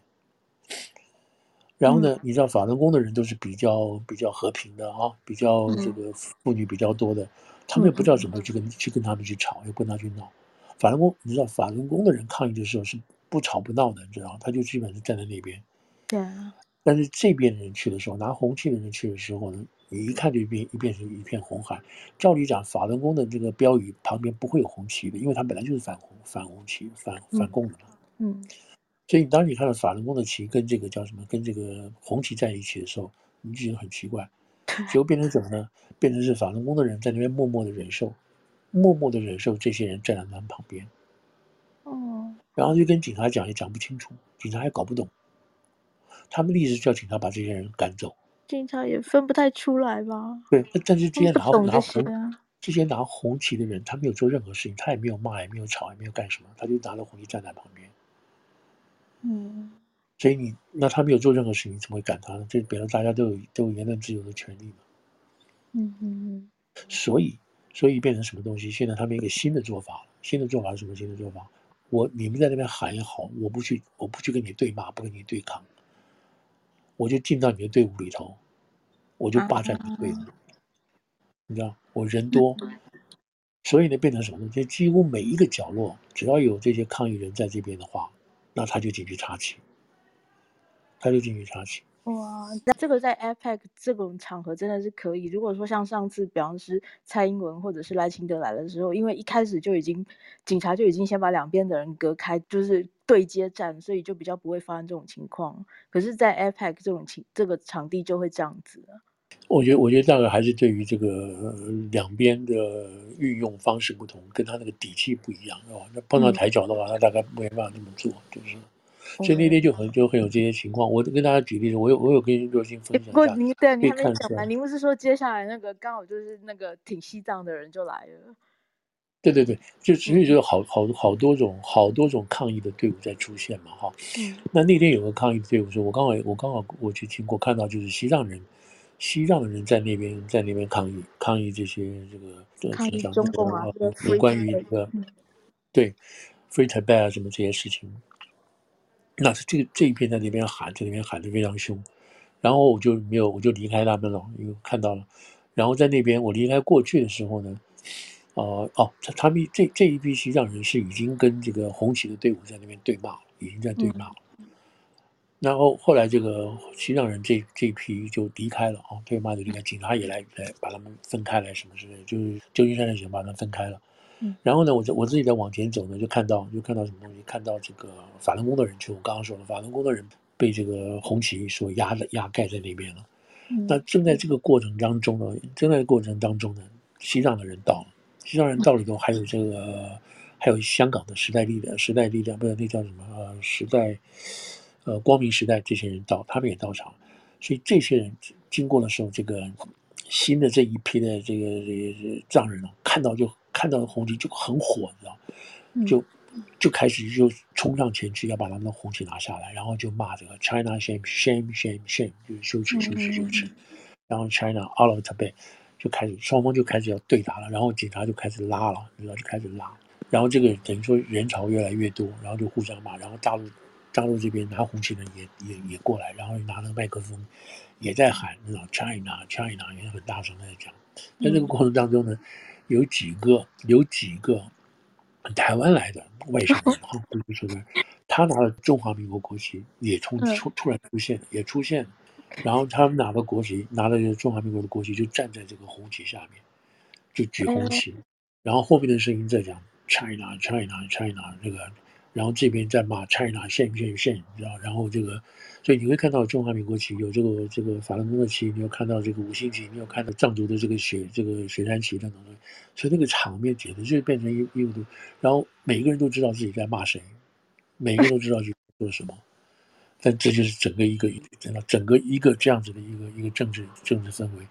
然后呢，你知道法轮功的人都是比较比较和平的啊，比较这个妇女比较多的，他们也不知道怎么去跟去跟他们去吵，又跟他去闹。法轮功，你知道法轮功的人抗议的时候是不吵不闹的，你知道，他就基本上站在那边。对啊。但是这边的人去的时候，拿红旗的人去的时候呢，你一看就一变一变成一片红海。照理讲，法轮功的这个标语旁边不会有红旗的，因为他本来就是反红反红旗反反共的嘛。嗯。所以，当你看到法轮功的旗跟这个叫什么，跟这个红旗在一起的时候，你就觉得很奇怪。结果变成什么呢？变成是法轮功的人在那边默默的忍受，默默的忍受这些人站在他们旁边。哦。然后就跟警察讲也讲不清楚，警察也搞不懂。他们的意思叫警察把这些人赶走。警察也分不太出来吧？对，但是这些拿红拿红这些拿红旗的人，他没有做任何事情，他也没有骂，也没有吵，也没有干什么，他就拿了红旗站在旁边。嗯，所以你那他没有做任何事情，你怎么会赶他呢？这表示大家都有都有言论自由的权利嘛。嗯嗯嗯。所以，所以变成什么东西？现在他们一个新的做法，新的做法是什么？新的做法，我你们在那边喊也好，我不去，我不去跟你对骂，不跟你对抗，我就进到你的队伍里头，我就霸占你的队伍。你知道，我人多，所以呢，变成什么呢？就几乎每一个角落，只要有这些抗议人在这边的话。那他就进去插旗，他就进去插旗。哇，那这个在 APEC 这种场合真的是可以。如果说像上次，比方是蔡英文或者是赖清德来的时候，因为一开始就已经警察就已经先把两边的人隔开，就是对接站，所以就比较不会发生这种情况。可是，在 APEC 这种情这个场地就会这样子。我觉得，我觉得大概还是对于这个、呃、两边的运用方式不同，跟他那个底气不一样，是吧？那碰到抬脚的话，他大概没办法那么做，就是。所以那天就很就很有这些情况。我跟大家举例子，我有我有跟若星分享一下。不过您对，你还没讲完，您不是说接下来那个刚好就是那个挺西藏的人就来了？对对对，就其实就有好好好多种好多种抗议的队伍在出现嘛，哈。嗯。那那天有个抗议的队伍说，我刚好我刚好我去经过看到，就是西藏人。西藏的人在那边，在那边抗议，抗议这些这个，抗议中共啊，有关于这个，对，Free Tibet 啊什么这些事情。那是这个这一片在那边喊，在那边喊的非常凶，然后我就没有，我就离开他们了，因为看到了。然后在那边我离开过去的时候呢，呃，哦，他他们这这一批西藏人是已经跟这个红旗的队伍在那边对骂了，已经在对骂了。嗯然后后来这个西藏人这这一批就离开了啊，对骂就离开，警察也来来把他们分开来什么之类的，就是旧金山的警察把他们分开了。嗯，然后呢，我我自己在往前走呢，就看到就看到什么东西，看到这个法轮功的人，就我刚刚说了，法轮功的人被这个红旗所压的压盖在那边了。嗯，那正在这个过程当中呢，正在过程当中呢，西藏的人到了，西藏人到了以后，还有这个还有香港的时代力量，时代力量不知道那叫什么呃时代。呃，光明时代这些人到，他们也到场，所以这些人经过的时候，这个新的这一批的这个这个藏人呢，看到就看到红旗就很火，你知道，就就开始就冲上前去要把他们的红旗拿下来，然后就骂这个 China shame shame shame shame，就是羞耻羞耻羞耻，然后 China all of Tibet 就开始双方就开始要对打了，然后警察就开始拉了，你知道？就开始拉，然后这个等于说人潮越来越多，然后就互相骂，然后大陆。大陆这边拿红旗的也也也过来，然后拿那个麦克风，也在喊，你知道？China China 也很大声的在讲。在这个过程当中呢，有几个有几个台湾来的外省人哈，就是说他拿了中华民国国旗，也冲出突然出现，也出现，然后他们拿了国旗，拿了中华民国的国旗，就站在这个红旗下面，就举红旗，然后后面的声音在讲 China China China 那个。然后这边在骂 China 限限限，你知道？然后这个，所以你会看到中华民国旗，有这个这个法轮功的旗，你有看到这个五星旗，你有看到藏族的这个雪这个雪山旗等等的，所以那个场面简直就变成一一度，然后每一个人都知道自己在骂谁，每个人都知道自己在做什么，但这就是整个一个整个整个一个这样子的一个一个政治政治氛围。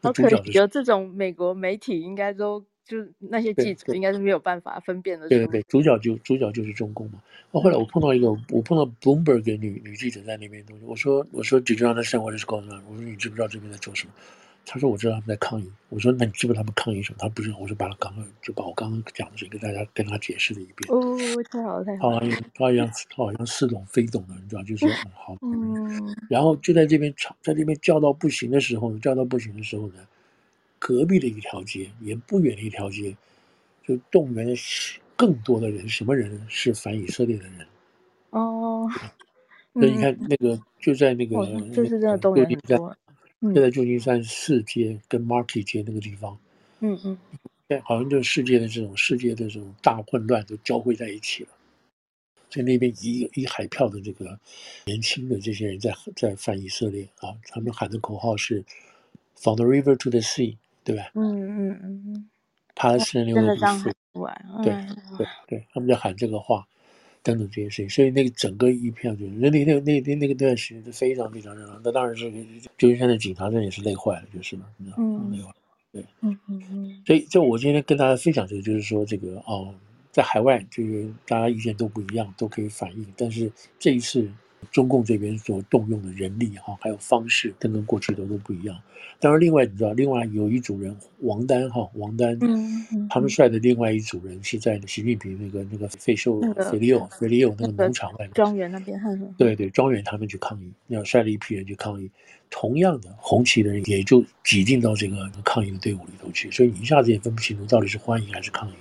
好可惜，有这种美国媒体应该都。就那些记者应该是没有办法分辨的。对对对，主角就主角就是中共嘛。后来我碰到一个，我碰到 Bloomberg 的女女记者在那边东西，我说我说 Did you understand what is going on？我说你知不知道这边在做什么？他说我知道他们在抗议。我说那你知不知道他们抗议什么？他不知道。我说把他刚刚就把我刚刚讲的这个大家跟他解释了一遍。哦，太好了太好了。他好像他好像似懂非懂的，你知道，就是说嗯 好。嗯。然后就在这边吵，在这边叫到不行的时候，叫到不行的时候呢，隔壁的一条街，也不远的一条街。就动员更多的人，什么人呢？是反以色列的人。哦，所以你看那个就在那个，就是真的动员很多。就在旧金山四街跟 Market 街那个地方。嗯嗯。对，好像就是世界的这种世界的这种大混乱都交汇在一起了。在那边一一海票的这个年轻的这些人在在反以色列啊，他们喊的口号是 “From the river to the sea”，对吧？嗯嗯嗯嗯。他是那服，嗯、对对对，他们就喊这个话，等等这些事情，所以那个整个一片就是那那那那那那个段时间是非常非常热闹。那当然是旧金山的警察真也是累坏了，就是嘛，你知道吗？累坏了，对，嗯嗯嗯。所以，就我今天跟大家分享这个，就是说这个哦，在海外这个大家意见都不一样，都可以反映，但是这一次。中共这边所动用的人力哈，还有方式，跟跟过去的都不一样。当然，另外你知道，另外有一组人王丹哈，王丹，嗯嗯，他们率的另外一组人是在习近平那个那个费秀费利奥费利奥那个农场外面庄园那边，对对，庄园他们去抗议，要率了一批人去抗议。同样的，红旗的人也就挤进到这个抗议的队伍里头去，所以你一下子也分不清楚到底是欢迎还是抗议，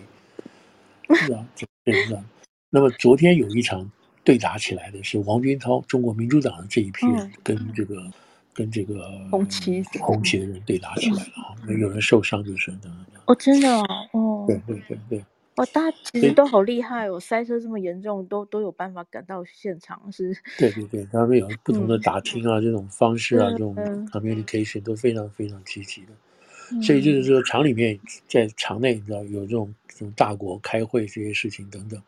是啊，这是啊。那么昨天有一场。对打起来的是王军涛，中国民主党的这一批人跟这个、嗯、跟这个红旗红旗的人对打起来了啊！嗯、有人受伤就是。哦，真的哦，对对对对，哦，大家其实都好厉害哦，塞车这么严重，都都有办法赶到现场，是？对对对，他们有不同的打听啊，嗯、这种方式啊，这种 communication 都非常非常积极的。嗯、所以就是说，厂里面在厂内，你知道有这种这种大国开会这些事情等等，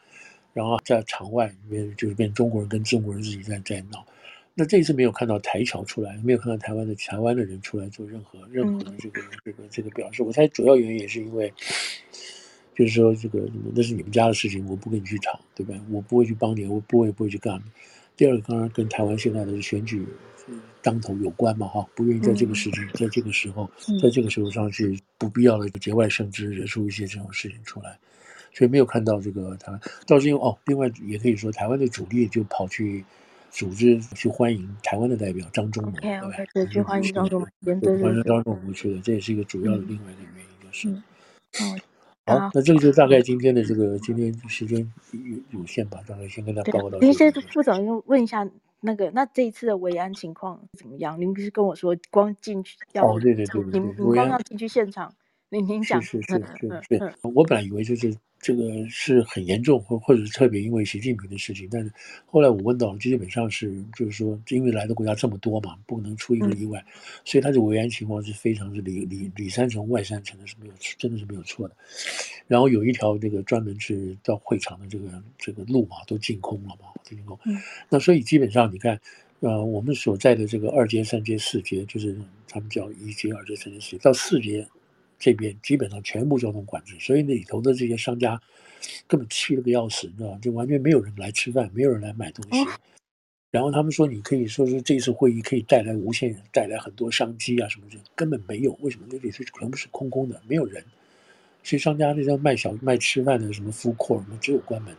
然后在场外里面就是变中国人跟中国人自己在在闹。那这一次没有看到台侨出来，没有看到台湾的台湾的人出来做任何任何的这个、嗯、这个这个表示。我猜主要原因也是因为。就是说，这个那是你们家的事情，我不跟你去吵，对吧？我不会去帮你，我不会不会去干。第二个，当然跟台湾现在的选举当头有关嘛，哈，不愿意在这个时间，在这个时候，在这个时候上去不必要的节外生枝，惹出一些这种事情出来，所以没有看到这个台湾。倒是因为哦，另外也可以说，台湾的主力就跑去组织去欢迎台湾的代表张忠谋，对吧？对，去欢迎张忠谋，欢迎张忠谋去的，这也是一个主要的另外一个原因，就是。嗯。好，那这个就大概今天的这个今天时间有有限吧，大概先跟大家报告到这里。您先副总问一下，那个那这一次的维安情况怎么样？您不是跟我说光进去要哦，对对对对，您您光要进去现场，您您讲是是是是是，我本来以为就是。这个是很严重，或或者是特别因为习近平的事情，但是后来我问到，基本上是就是说，因为来的国家这么多嘛，不能出一个意外，嗯、所以他的维安情况是非常是里里里三层外三层的，是没有真的是没有错的。然后有一条这个专门是到会场的这个这个路嘛，都净空了嘛，都净空。嗯、那所以基本上你看，呃，我们所在的这个二阶、三阶、四阶，就是他们叫一阶、二阶、三阶、四阶，到四阶。这边基本上全部交通管制，所以那里头的这些商家根本气了个要死，你知道吗？就完全没有人来吃饭，没有人来买东西。然后他们说，你可以说是这次会议可以带来无限带来很多商机啊什么的，根本没有。为什么那里是全部是空空的，没有人？所以商家那叫卖小卖吃饭的什么 food court 什么只有关门。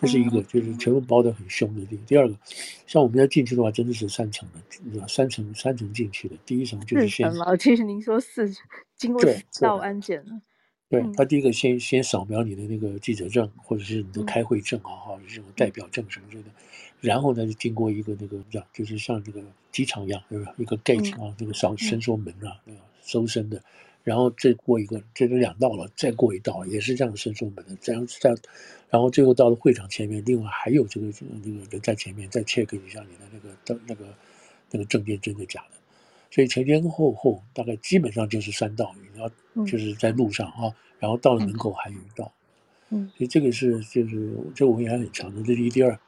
这是一个，就是全部包得很凶的地方。第二个，像我们要进去的话，真的是三层的，三层三层进去的。第一层就是先，其实您说四层，经过四道安检了。对，他第一个先先扫描你的那个记者证，或者是你的开会证啊，或者，这种代表证什么之类的。然后呢，就经过一个那个叫，就是像这个机场一样，对吧？一个 gate 啊，那个扫伸缩门啊，那个搜身的。然后再过一个，这是两道了。再过一道也是这样伸缩门的，这样这样，然后最后到了会场前面，另外还有这个这个那个人在前面再 check 一下你的那个那个那个证件真的假的。所以前前后后大概基本上就是三道，然后就是在路上啊，然后到了门口还有一道。嗯，所以这个是就是这个我们也很强的，这是一第二。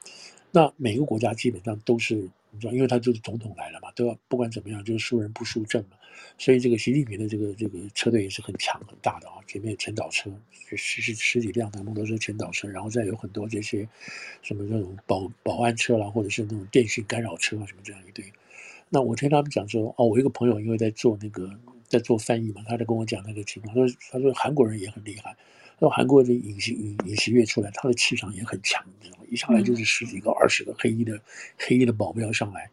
那每个国家基本上都是因为他就是总统来了嘛，都要不管怎么样就是输人不输阵嘛。所以这个习近平的这个这个车队也是很强很大的啊，前面前导车十十十几辆的摩托车前导车，然后再有很多这些什么那种保保安车啦，或者是那种电讯干扰车啊什么这样一堆。那我听他们讲说，哦，我一个朋友因为在做那个在做翻译嘛，他在跟我讲那个情况，他说他说韩国人也很厉害，说韩国的尹锡尹尹锡悦出来，他的气场也很强，你知道吗？一上来就是十几个、二十个黑衣的黑衣的保镖上来，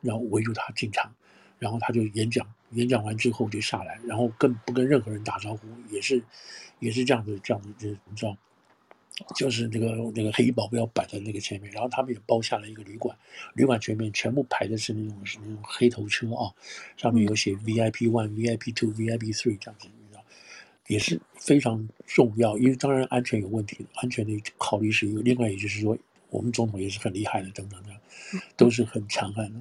然后围住他进场。然后他就演讲，演讲完之后就下来，然后跟不跟任何人打招呼，也是，也是这样子，这样子，就你知道，就是那个那个黑衣保镖摆在那个前面，然后他们也包下了一个旅馆，旅馆前面全部排的是那种是那种黑头车啊，上面有写 VIP one、VIP two、VIP three 这样子，也是非常重要，因为当然安全有问题，安全的考虑是一个，另外也就是说，我们总统也是很厉害的，等等等，都是很强悍的。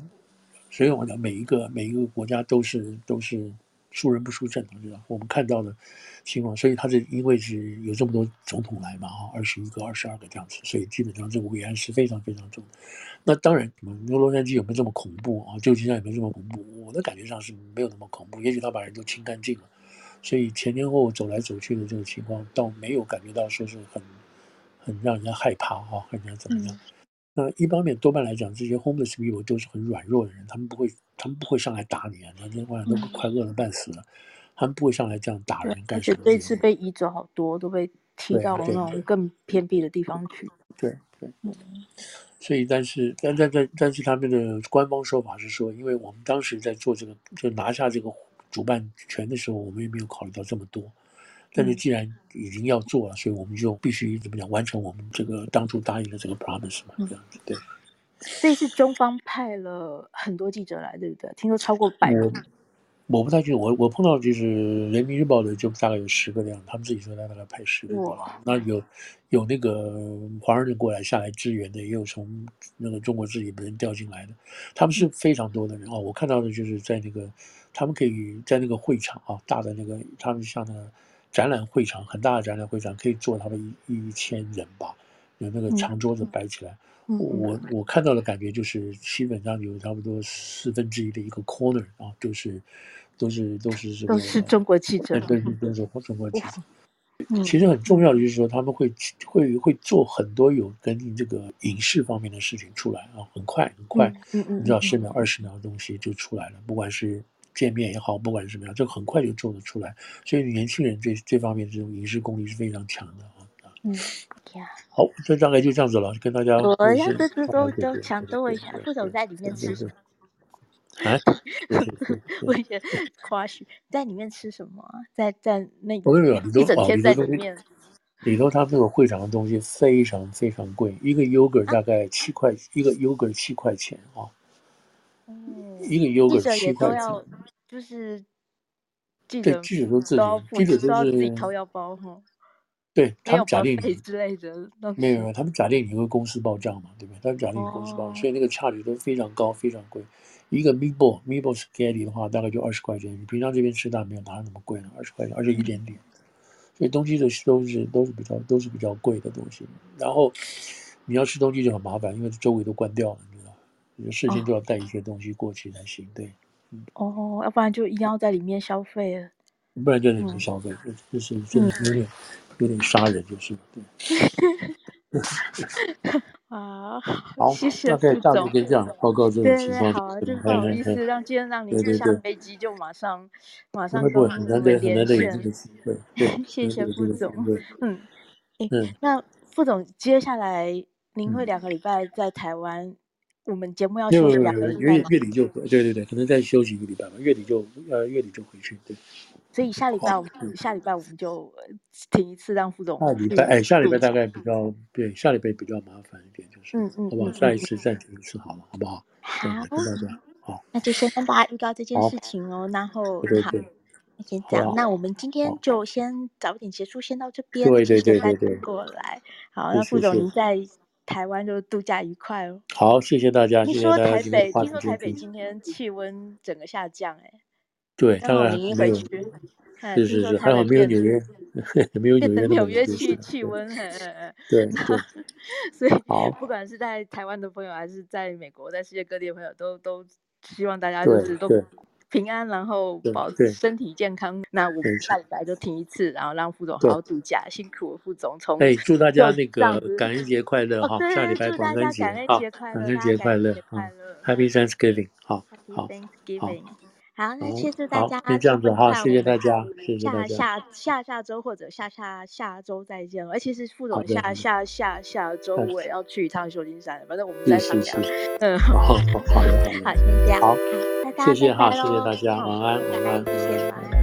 所以我讲每一个每一个国家都是都是输人不输阵，知道我们看到的情况，所以他是因为是有这么多总统来嘛，哈，二十一个、二十二个这样子，所以基本上这个维安是非常非常重。那当然，那洛杉矶有没有这么恐怖啊？旧金山有没有这么恐怖？我的感觉上是没有那么恐怖，也许他把人都清干净了，所以前前后后走来走去的这个情况，倒没有感觉到说是很很让人家害怕哈，很让人怎么样。嗯那一方面，多半来讲，这些 homeless people 都是很软弱的人，他们不会，他们不会上来打你啊！那天晚上都快饿得半死了，嗯、他们不会上来这样打人干什么？而且这次被移走好多，都被踢到那种更偏僻的地方去。对对，对，对，所以但是但但但但是他们的官方说法是说，因为我们当时在做这个，就拿下这个主办权的时候，我们也没有考虑到这么多。但是既然已经要做了，所以我们就必须怎么讲，完成我们这个当初答应的这个 promise 嘛，这样子对。这次中方派了很多记者来，对不对？听说超过百人。我不太清楚，我我碰到就是《人民日报》的，就大概有十个这样，他们自己说他大概派十个过来，那有有那个华人过来下来支援的，也有从那个中国自己的人调进来的，他们是非常多的人哦。我看到的就是在那个，他们可以在那个会场啊，大的那个，他们像那个展览会场，很大的展览会场，可以坐他们一一千人吧，有那个长桌子摆起来。我我看到的感觉就是，基本上有差不多四分之一的一个 corner 啊，就是。都是都是这个，都是中国记者，对对，都是中国记者。其实很重要的就是说，他们会会会做很多有跟这个影视方面的事情出来啊，很快很快，嗯嗯，你知道十秒二十秒的东西就出来了，不管是见面也好，不管是什么样，就很快就做得出来。所以年轻人这这方面这种影视功力是非常强的啊。嗯，好，这大概就这样子了，跟大家。我要这次都都强多一下，副总在里面吃。啊，我也 夸许在里面吃什么啊？在在那个一整天在里面，里头他们那个会场的东西非常非常贵，一个 yogurt 大概七块，一个 yogurt 七块钱啊。嗯，一个 yogurt 七块钱，就是对记者都自己，记者都是自己掏腰包哈。对他们假定你之类的，没有没有，他们假定你会公司报账嘛，对不对？他们假定你公司报，所以那个 charge 都非常高，非常贵。一个 meatball meatball spaghetti 的话，大概就二十块钱。你平常这边吃大没有哪有那么贵呢？二十块钱，而且一点点。所以东西都是都是都是比较都是比较贵的东西。然后你要吃东西就很麻烦，因为周围都关掉了，你知道，你事情就要带一些东西过去才行。对，嗯。哦，要不然就一定要在里面消费了。不然就在里面消费，嗯、就是真的有点、嗯、有点杀人，就是对。啊，好，谢谢大概大概跟这样报告这种情况。好啊，就不好意思让今天让您下飞机就马上马上跟我们连线。对，谢谢副总。嗯，哎，那副总接下来您会两个礼拜在台湾，我们节目要休息两个礼拜月月底就对对对，可能再休息一个礼拜吧，月底就呃月底就回去。对。所以下礼拜我们下礼拜我们就停一次，让副总。下礼拜哎，下礼拜大概比较对，下礼拜比较麻烦一点，就是嗯嗯，好不好？下一次再停一次好了，好不好？好，跟大家好。那就先跟大家预告这件事情哦，然后好，那先这样，那我们今天就先早点结束，先到这边。对对对对对，过来。好，那副总您在台湾就度假愉快哦。好，谢谢大家。听说台北，听说台北今天气温整个下降，哎。对，当然没有。是是是，还好没有纽约，没有纽约纽约气气温，对，所以不管是在台湾的朋友，还是在美国，在世界各地的朋友，都都希望大家就是都平安，然后保持身体健康。那我们下礼拜就停一次，然后让副总好好度假，辛苦副总。从哎，祝大家那个感恩节快乐哈！下礼拜感恩节，快乐，感恩节快乐，好，Happy Thanksgiving，好好好。好，那谢谢大家。就这样子哈，谢谢大家，谢谢大家。下下下下周或者下下下周再见了。而其实副总下下下下周我也要去一趟旧金山，反正我们再商量。嗯，好，好，好，好，先这样。好，谢谢哈，谢谢大家，晚安，晚安，谢谢。